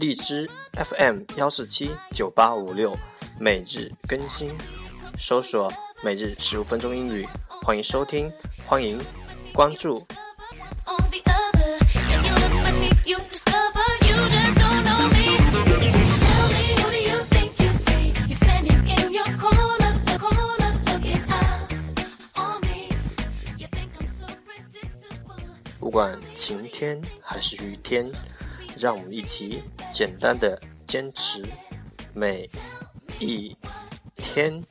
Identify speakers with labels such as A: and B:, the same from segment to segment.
A: 荔枝 FM 幺四七九八五六，每日更新，搜索“每日十五分钟英语”，欢迎收听，欢迎关注。不管晴天还是雨天，让我们一起简单的坚持每一天。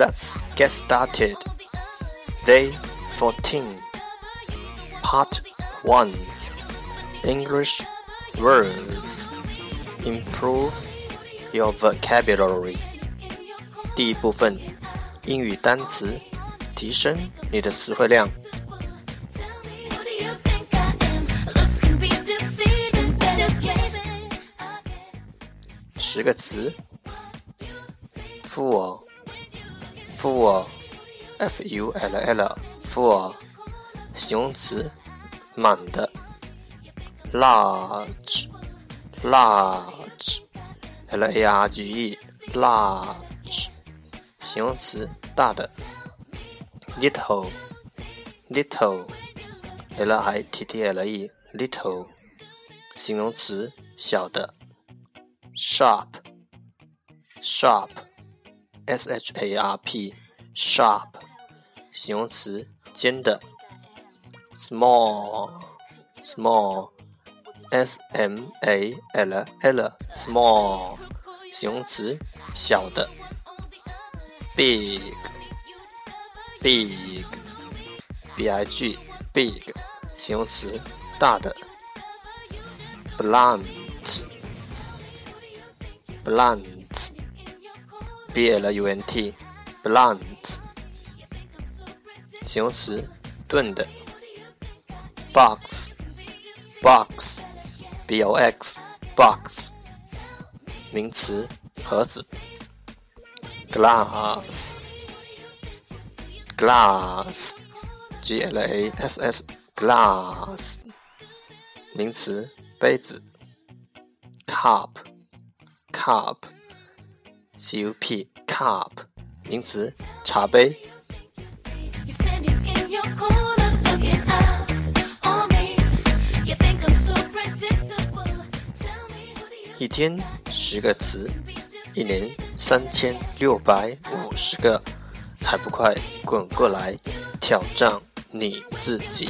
A: let's get started. Day 14, Part 1 English Words Improve your vocabulary. 第一部分，英语单词，提升你的词汇量。
B: Who do you think I am? Looks can be deceiving, better escaping.
A: 十个词，full Full f u l l full 形容词，满的，large large l a r g e large 形容词，大的，little little l i t t l e little 形容词，小的。sharp sharp s h a r p sharp 形容词尖的 small small s m a l l small 形容词小的 big big b i g big 形容词大的 blunt blunt b l u n t blunt 形容词钝的 box box b o x box 名词盒子 glass glass g l a s s glass 名词杯子 cup cup cupcup 名词茶杯。一天十个词一年三千六百五十个还不快滚过来挑战你自己。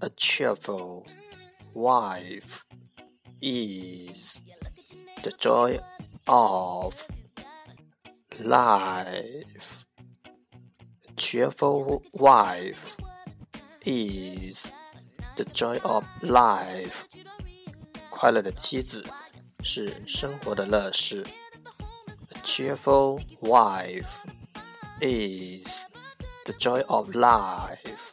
A: a cheerful wife is the joy of life. A cheerful wife is the joy of life. 快乐的妻子是生活的乐事。A cheerful wife is the joy of life.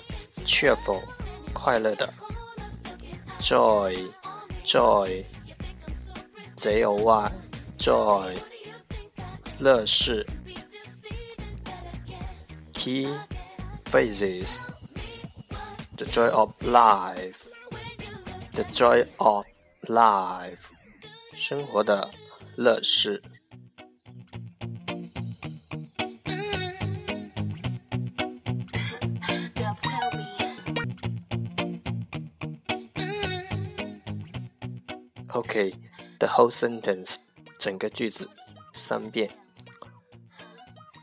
A: cheerful 快乐的 joy joy j o y joy 乐事 key phrases the joy of life the joy of life 生活的乐事。 Okay, the whole sentence 整个句子三遍。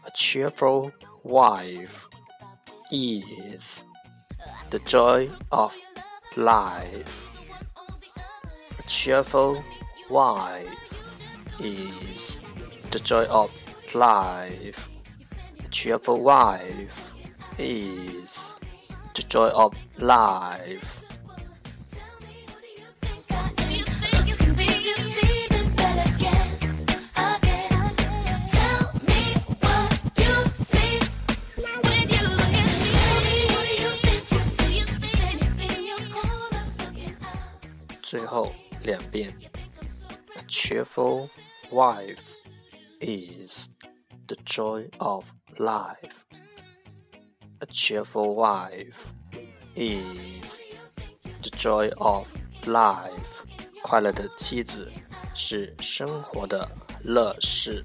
A: A cheerful wife is the joy of life. A cheerful wife is the joy of life. A cheerful wife is the joy of life. 最后两遍。A cheerful wife is the joy of life. A cheerful wife is the joy of life. 快乐的妻子是生活的乐事。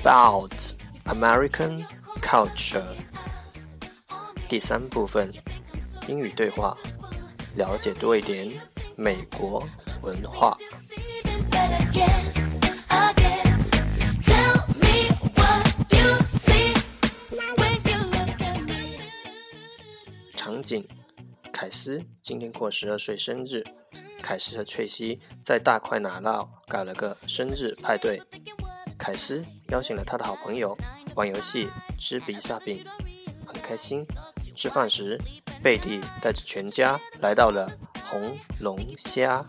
A: about American culture. 第三部分英语对话，了解多一点美国文化。场景：凯斯今天过十二岁生日，凯斯和翠西在大块奶酪搞了个生日派对。凯斯邀请了他的好朋友玩游戏吃比萨饼很开心。吃饭时贝蒂带着全家来到了红龙虾。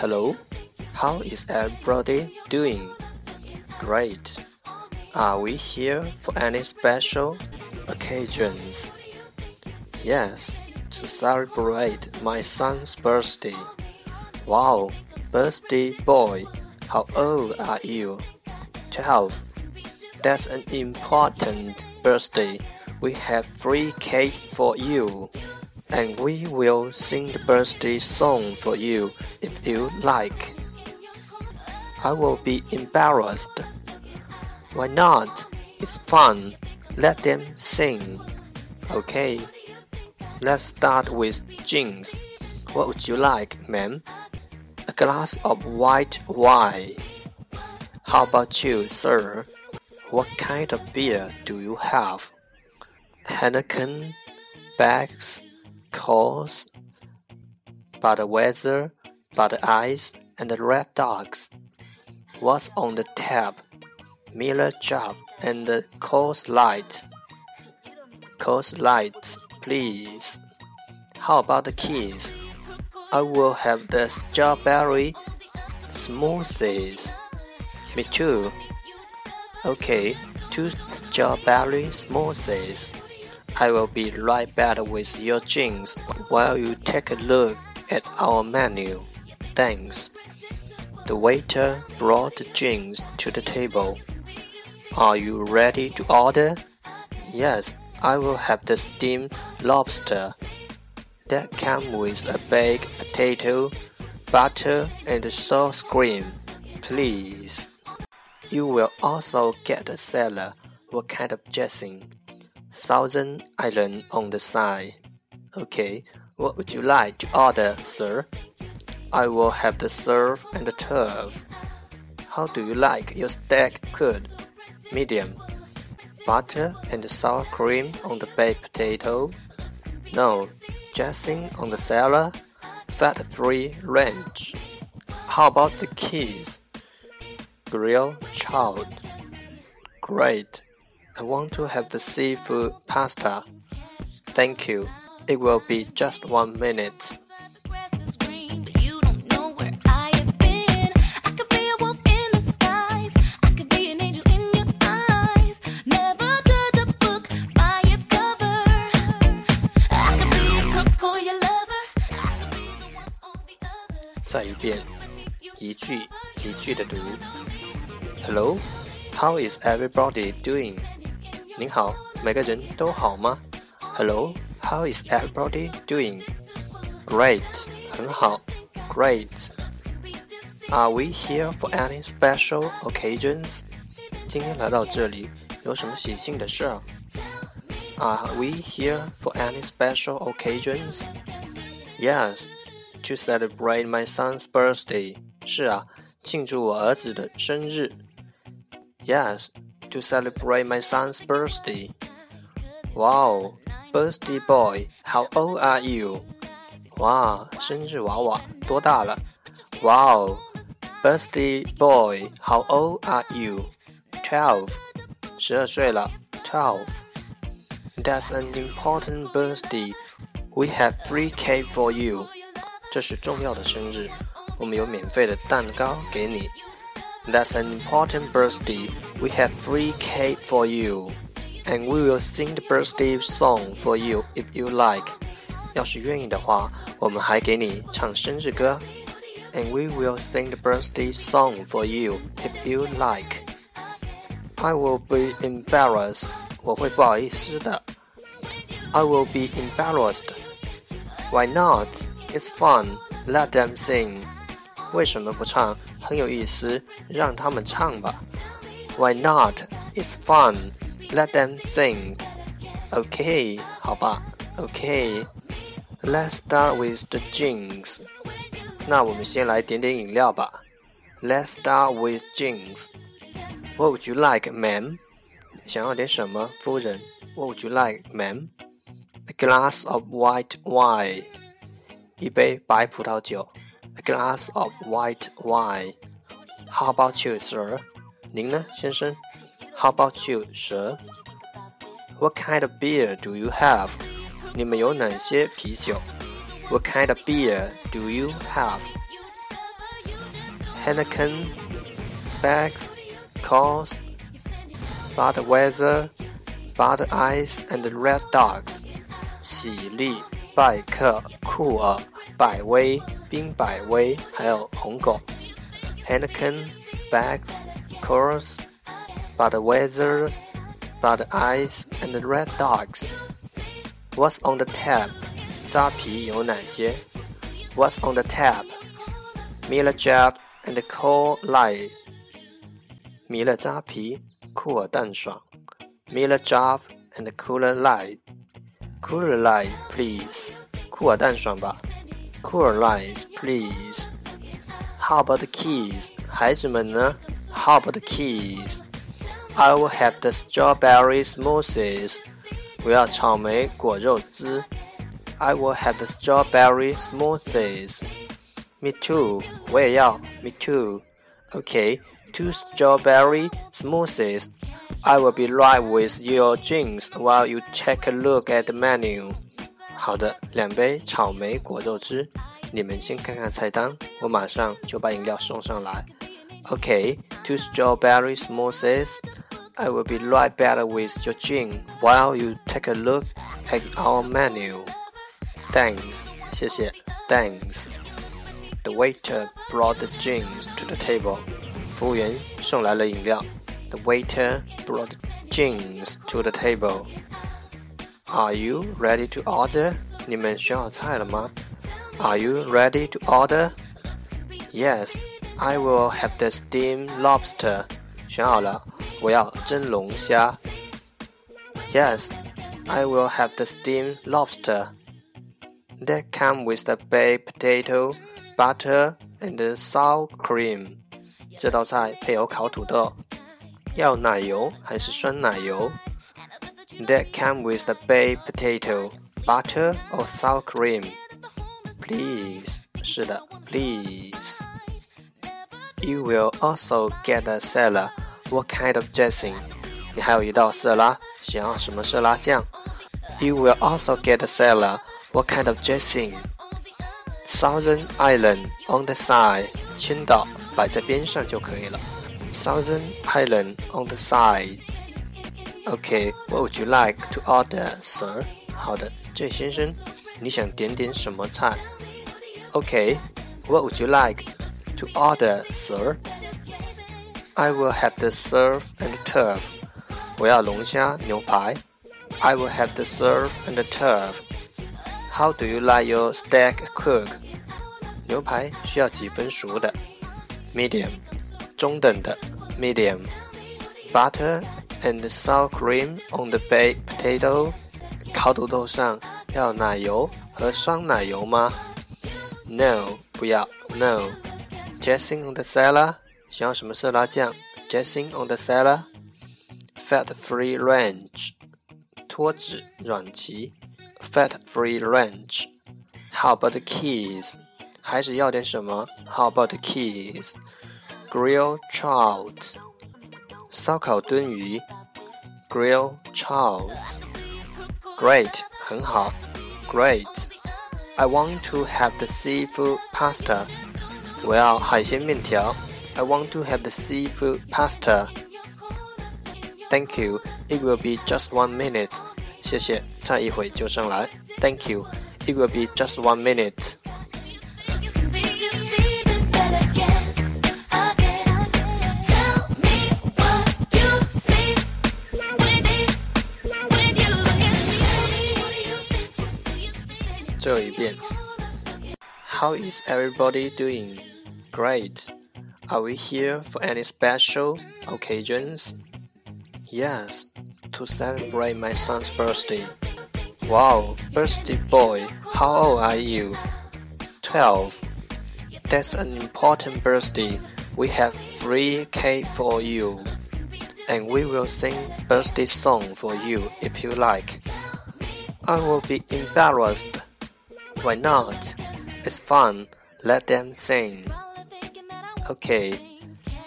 A: Hello, how is everybody doing? Great. Are we here for any special occasions? Yes, to celebrate my son's birthday. Wow, birthday boy, how old are you? 12. That's an important birthday. We have free cake for you. And we will sing the birthday song for you if you like. I will be embarrassed. Why not? It's fun. Let them sing. Okay. Let's start with drinks. What would you like, ma'am? A glass of white wine. How about you, sir? What kind of beer do you have? Heineken, Becks, Coors, Budweiser, Bud Ice, and Red Dogs. What's on the tap? Miller Java and Coors Light. Coors Light, please. How about the keys? I will have the strawberry smoothies. Me too. Okay, two strawberry smoothies. I will be right back with your drinks while you take a look at our menu. Thanks. The waiter brought the drinks to the table. Are you ready to order? Yes, I will have the steamed lobster that comes with a baked potato, butter, and sauce cream, please. You will also get a salad. What kind of dressing? Thousand Island on the side. Okay, what would you like to order, sir? I will have the surf and the turf. How do you like your steak cooked? Medium. Butter and sour cream on the baked potato? No, dressing on the salad, fat-free ranch. How about the keys? Grilled trout. Great. I want to have the seafood pasta. Thank you. It will be just one minute. 再一遍，一句一句的读。Hello, how is everybody doing? 您好，每个人都好吗？Hello, how is everybody doing? Great，很好。Great. Are we here for any special occasions? 今天来到这里有什么喜庆的事儿？Are we here for any special occasions? Yes, to celebrate my son's birthday. 是啊，庆祝我儿子的生日。Yes, to celebrate my son's birthday. Wow, birthday boy, how old are you? 哇，生日娃娃多大了？Wow, birthday boy, how old are you? Twelve. 十二岁了。Twelve. That's an important birthday. We have free cake for you. 这是重要的生日，我们有免费的蛋糕给你。That's an important birthday. We have free cake for you. And we will sing the birthday song for you if you like. 要是愿意的话，我们还给你唱生日歌。And we will sing the birthday song for you if you like. I will be embarrassed. 我会不好意思的。I will be embarrassed. Why not? It's fun. Let them sing. 为什么不唱？很有意思，让他们唱吧。Why not? It's fun. Let them sing. OK，好吧。OK。Let's start with the drinks. 那我们先来点点饮料吧。Let's start with drinks. What would you like, ma'am? 想要点什么，夫人？What would you like, ma'am? A glass of white wine. 一杯白葡萄酒，a glass of white wine. How about you, sir? 您呢，先生？How about you, sir? What kind of beer do you have? 你们有哪些啤酒？What kind of beer do you have? Heineken, Beck's, Coors, Budweiser, Bud Ice, and Red Dogs. 喜力。拜克、库尔、百威、冰百威，还有红狗，Heineken、Bags、Coors、Budweiser、Bud Ice and Red dogs. What's on the tab？扎啤有哪些？What's on the tab? Miller Jack and Coors Light。米勒扎啤，酷尔淡爽。Miller Jack and Coors Light。Cooler light, please. 酷尔淡爽吧。Cooler lights, please. How about the keys? 孩子们呢？How about the keys? I will have the strawberry smoothies. 我要草莓果肉汁。I will have the strawberry smoothies. Me too. 我也要。Me too. Okay, two strawberry smoothies. I will be right with your drinks while you take a look at the menu. 好的，两杯草莓果肉汁。你们先看看菜单，我马上就把饮料送上来。Okay, two strawberry smoothies. I will be right back with your drink while you take a look at our menu. Thanks，谢谢。Thanks. The waiter brought the drinks to the table. 服务员送来了饮料。 The waiter brought drinks to the table. Are you ready to order? 你们选好菜了吗？Are you ready to order? Yes, I will have the steamed lobster. 选好了，我要蒸龙虾。Yes, I will have the steamed lobster. That come with the baked potato, butter, and sour cream. 这道菜配有烤土豆。 要奶油还是酸奶油？That come with the baked potato, butter or sour cream. Please，是的，please. You will also get a salad. What kind of dressing？你还有一道色拉，想要什么色拉酱？You will also get a salad. What kind of dressing? Thousand Island on the side，青岛摆在边上就可以了。Southern Island on the side. Okay, what would you like to order, sir? 好的，这先生，你想点点什么菜？Okay, what would you like to order, sir? I will have the surf and turf. 我要龙虾牛排。I will have the surf and turf. How do you like your steak cooked? 牛排需要几分熟的？Medium，中等的 medium. Butter and sour cream on the baked potato. 烤土豆上要奶油和双奶油吗？No，不要。No。Dressing on the salad，想要什么色拉酱？Dressing on the salad。Fat-free ranch，脱脂软极。Fat-free ranch。How about the keys？还是要点什么？How about the keys？keys？Grill trout，烧烤炖鱼，Grill trout。Great，很好，Great。I want to have the seafood pasta。我要海鲜面条。I want to have the seafood pasta. Thank you. It will be just one minute. 谢谢，差一会就上来。Thank you. It will be just one minute. 最后一遍。How is everybody doing? Great. Are we here for any special occasions? Yes, to celebrate my son's birthday. Wow, birthday boy, how old are you? 12. That's an important birthday. We have free cake for you. And we will sing birthday song for you if you like. I will be embarrassed. why not? It's fun. Let them sing. Okay,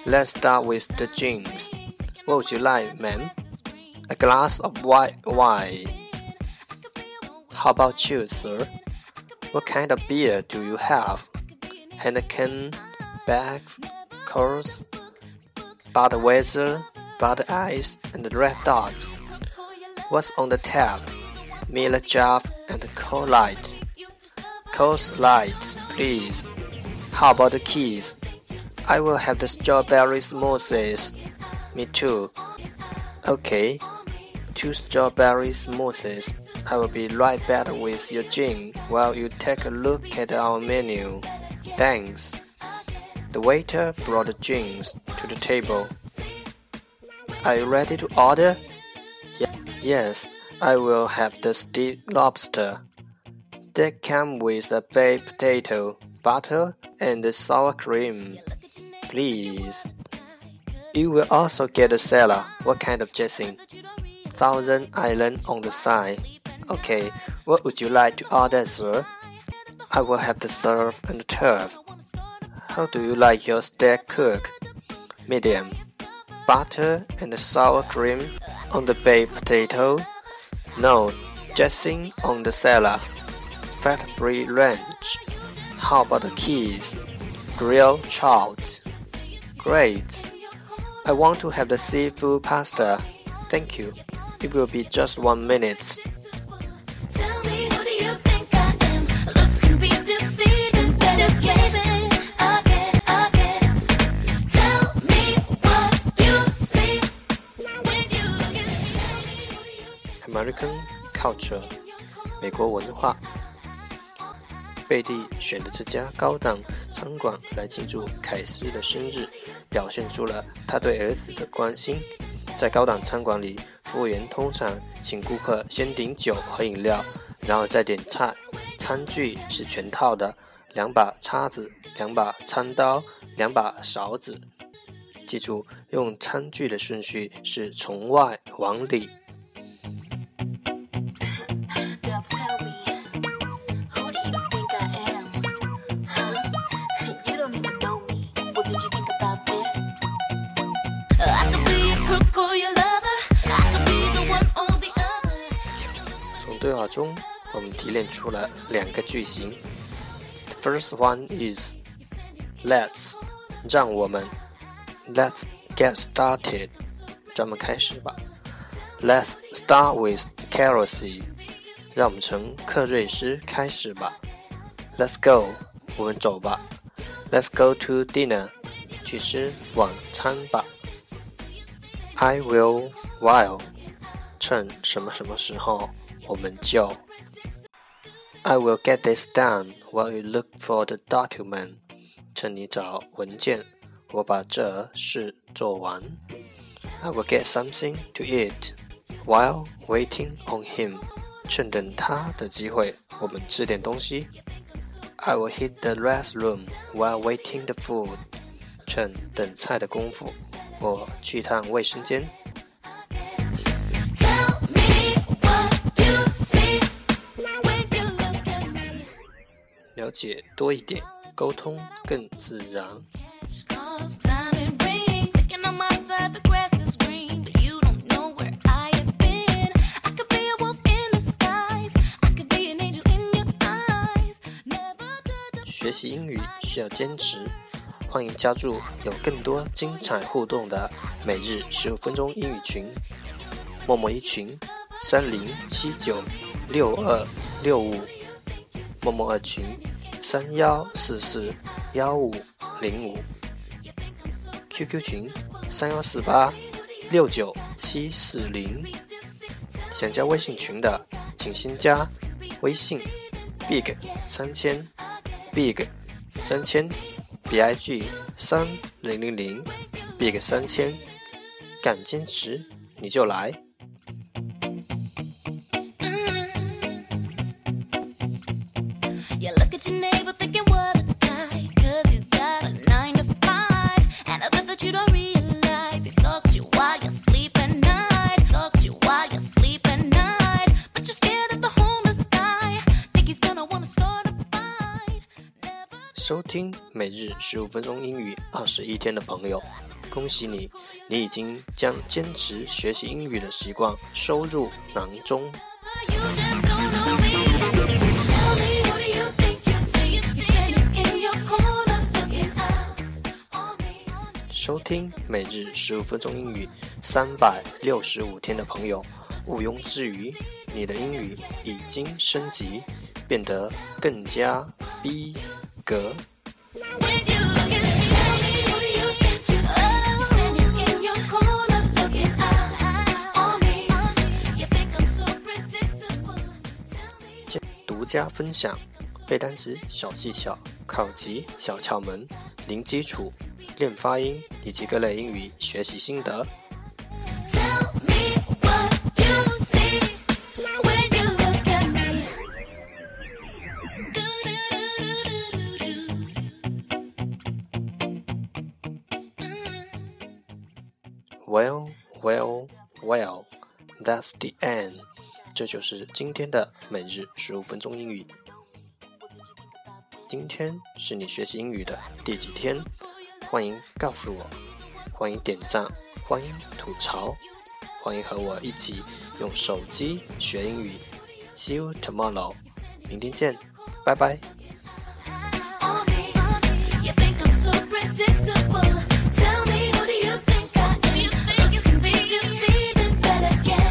A: let's start with the drinks. What would you like, ma'am? A glass of white wine. How about you, sir? What kind of beer do you have? Heineken, Becks, Coors, Budweiser, Bud Ice, and Red Dogs. What's on the tap? Miller Jaff and Coors Light. Coors Light, please. How about the keys? I will have the strawberry smoothies. Me too. Okay. Two strawberry smoothies. I will be right back with your gin while you take a look at our menu. Thanks. The waiter brought the drinks to the table. Are you ready to order? Yes, I will have the steamed lobster. That come with a baked potato, butter, and sour cream. Please. You will also get a salad. What kind of dressing? Thousand Island on the side. Okay, what would you like to order, sir? I will have the surf and the turf. How do you like your steak cooked? Medium. Butter and sour cream on the baked potato. No, dressing on the salad. Fat-free ranch. How about the keys? Grilled trout. Great. I want to have the seafood pasta. Thank you. It will be just one minute.
B: Tell me who do you think I am? Looks can be deceiving, but escaping again, again. Tell me what you see when you look at me. Tell me who do you
A: American culture，美国文化。 贝蒂选的这家高档餐馆来庆祝凯斯的生日，表现出了他对儿子的关心。在高档餐馆里，服务员通常请顾客先点酒和饮料，然后再点菜。餐具是全套的，两把叉子、两把餐刀、两把勺子。记住，用餐具的顺序是从外往里。对话中，我们提炼出了两个句型。The first one is Let's，让我们 Let's get started，咱们开始吧。Let's start with Kelsey，让我们从克瑞斯开始吧。Let's go，我们走吧。Let's go to dinner，去吃晚餐吧。I will while，趁什么什么时候，我们就。I will get this done while you look for the document。趁你找文件，我把这事做完。I will get something to eat while waiting on him。趁等他的机会，我们吃点东西。I will hit the restroom while waiting the food。趁等菜的功夫，我去趟卫生间。 了解多一点沟通更自然。学习英语需要坚持，欢迎加入有更多精彩互动的每日十五分钟英语群。默默一群三零七九六二六五，默默二群。三幺四四幺五零五，QQ 群三幺四八六九七四零，想加微信群的请先加微信 big 三千。big 三千，big 三零零零，big 三千，敢坚持你就来。听每日十五分钟英语二十一天的朋友，恭喜你，你已经将坚持学习英语的习惯收入囊中。收听每日十五分钟英语三百六十五天的朋友，毋庸置疑，你的英语已经升级，变得更加逼格。加分享，背单词、小技巧、考级、小窍门、零基础、练发音以及各类英语学习心得。well well well that's the end。这就是今天的每日十五分钟英语。今天是你学习英语的第几天？欢迎告诉我，欢迎点赞，欢迎吐槽，欢迎和我一起用手机学英语。See you tomorrow，明天见，拜拜。